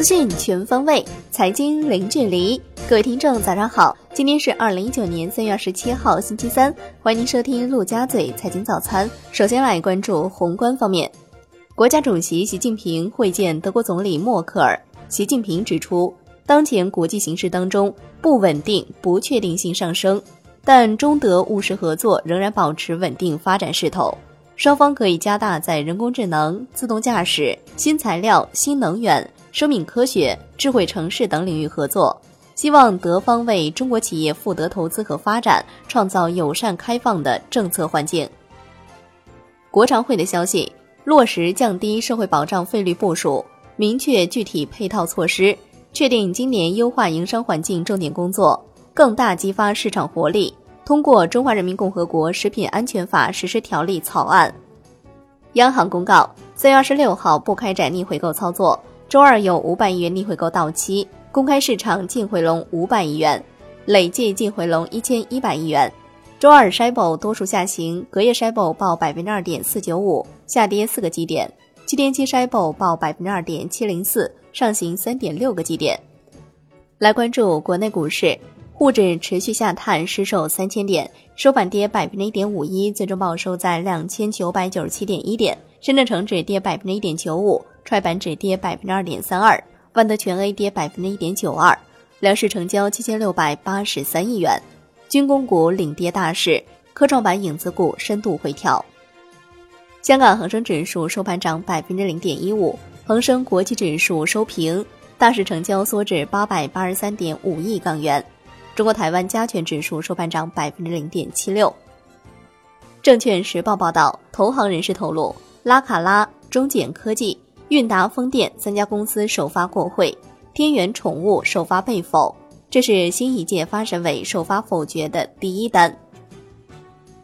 资讯全方位，财经零距离。各位听众，早上好！今天是二零一九年三月二十七号，星期三。欢迎您收听陆家嘴财经早餐。首先来关注宏观方面，国家主席习近平会见德国总理默克尔。习近平指出，当前国际形势当中，不稳定、不确定性上升，但中德务实合作仍然保持稳定发展势头。双方可以加大在人工智能、自动驾驶、新材料、新能源、生命科学、智慧城市等领域合作。希望德方为中国企业赴德投资和发展创造友善开放的政策环境。国常会的消息，落实降低社会保障费率部署，明确具体配套措施，确定今年优化营商环境重点工作，更大激发市场活力。通过《中华人民共和国食品安全法实施条例》草案。央行公告，三月二十六号不开展逆回购操作。周二有五百亿元逆回购到期，公开市场净回笼五百亿元，累计净回笼一千一百亿元。周二 s h i b o 多数下行，隔夜 s h i b o 报百分之二点四九五，下跌四个基点；七天期 s h i b o 报百分之二点七零四，上行三点六个基点。来关注国内股市。沪指持续下探，失守三千点，收盘跌百分之一点五一，最终报收在两千九百九十七点一点。深圳成指跌百分之一点九五，创业板指跌百分之二点三二，万德全 A 跌百分之一点九二。两市成交七千六百八十三亿元，军工股领跌大市，科创板影子股深度回调。香港恒生指数收盘涨百分之零点一五，恒生国际指数收平，大市成交缩至八百八十三点五亿港元。中国台湾加权指数收盘涨百分之零点七六。证券时报报道，投行人士透露，拉卡拉、中简科技、韵达风电三家公司首发过会，天元宠物首发被否，这是新一届发审委首发否决的第一单。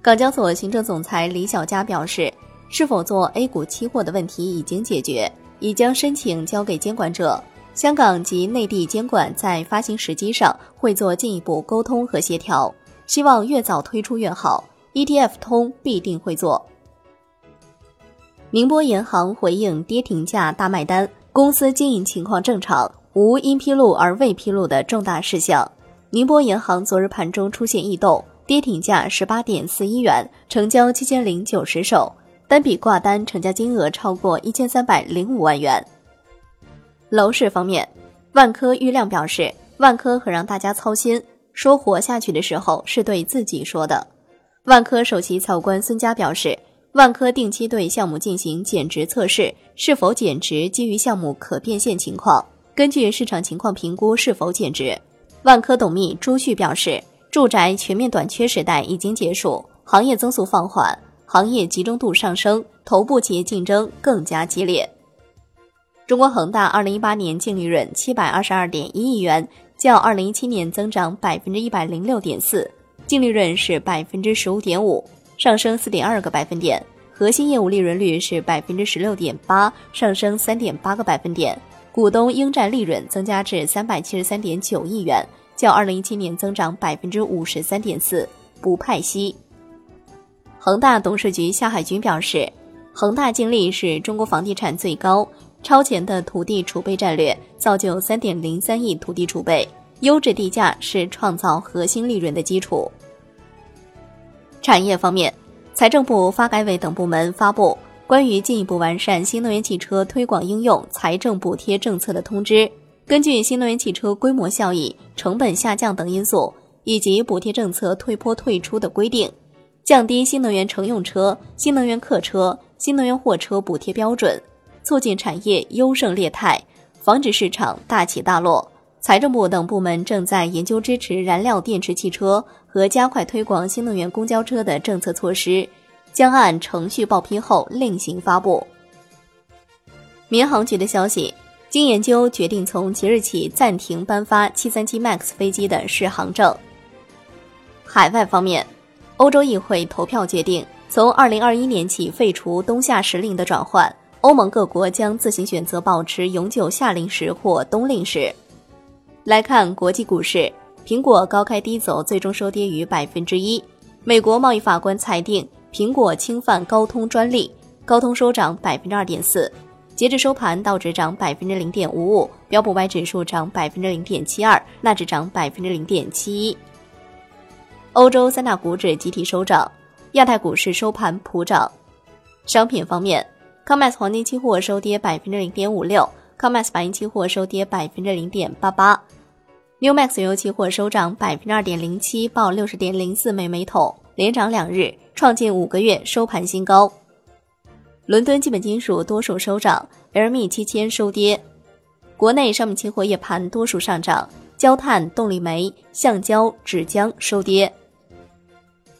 港交所行政总裁李小加表示，是否做 A 股期货的问题已经解决，已将申请交给监管者。香港及内地监管在发行时机上会做进一步沟通和协调，希望越早推出越好。ETF 通必定会做。宁波银行回应跌停价大卖单，公司经营情况正常，无因披露而未披露的重大事项。宁波银行昨日盘中出现异动，跌停价十八点四一元，成交七千零九十手，单笔挂单成交金额超过一千三百零五万元。楼市方面，万科郁亮表示，万科很让大家操心，说活下去的时候是对自己说的。万科首席财务官孙佳表示，万科定期对项目进行减值测试，是否减值基于项目可变现情况，根据市场情况评估是否减值。万科董秘朱旭表示，住宅全面短缺时代已经结束，行业增速放缓，行业集中度上升，头部企业竞争更加激烈。中国恒大二零一八年净利润七百二十二点一亿元，较二零一七年增长百分之一百零六点四，净利润是百分之十五点五，上升四点二个百分点。核心业务利润率是百分之十六点八，上升三点八个百分点。股东应占利润增加至三百七十三点九亿元，较二零一七年增长百分之五十三点四，不派息。恒大董事局夏海军表示，恒大净利是中国房地产最高。超前的土地储备战略造就三点零三亿土地储备，优质地价是创造核心利润的基础。产业方面，财政部、发改委等部门发布关于进一步完善新能源汽车推广应用财政补贴政策的通知。根据新能源汽车规模效益、成本下降等因素，以及补贴政策退坡退出的规定，降低新能源乘用车、新能源客车、新能源货车补贴标准。促进产业优胜劣汰，防止市场大起大落。财政部等部门正在研究支持燃料电池汽车和加快推广新能源公交车的政策措施，将按程序报批后另行发布。民航局的消息，经研究决定从即日起暂停颁发737 MAX 飞机的适航证。海外方面，欧洲议会投票决定从2021年起废除冬夏时令的转换。欧盟各国将自行选择保持永久夏令时或冬令时。来看国际股市，苹果高开低走，最终收跌逾百分之一。美国贸易法官裁定苹果侵犯高通专利，高通收涨百分之二点四。截至收盘，道指涨百分之零点五五，标普 Y 指数涨百分之零点七二，纳指涨百分之零点七一。欧洲三大股指集体收涨，亚太股市收盘普涨。商品方面，COMEX 黄金期货收跌百分之零点五六，COMEX 白银期货收跌百分之零点八八，Newmax 油期货收涨百分之二点零七，报六十点零四美每桶，连涨两日，创近五个月收盘新高。伦敦基本金属多数收涨，LME 七千收跌。国内商品期货夜盘多数上涨，焦炭、动力煤、橡胶、纸浆收跌。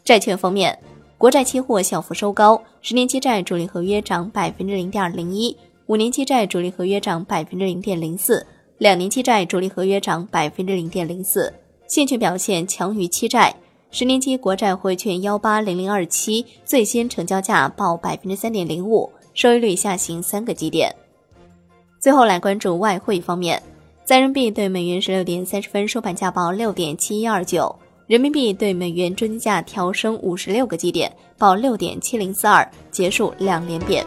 债券方面，国债期货小幅收高，十年期债主力合约涨百分之零点零一，五年期债主力合约涨百分之零点零四，两年期债主力合约涨百分之零点零四。现券表现强于期债。十年期国债汇券幺八零零二七最新成交价报百分之三点零五，收益率下行三个基点。最后来关注外汇方面，在人民币对美元十六点三十分收盘价报六点七一二九，人民币对美元中间价调升五十六个基点，报六点七零四二，结束两连贬。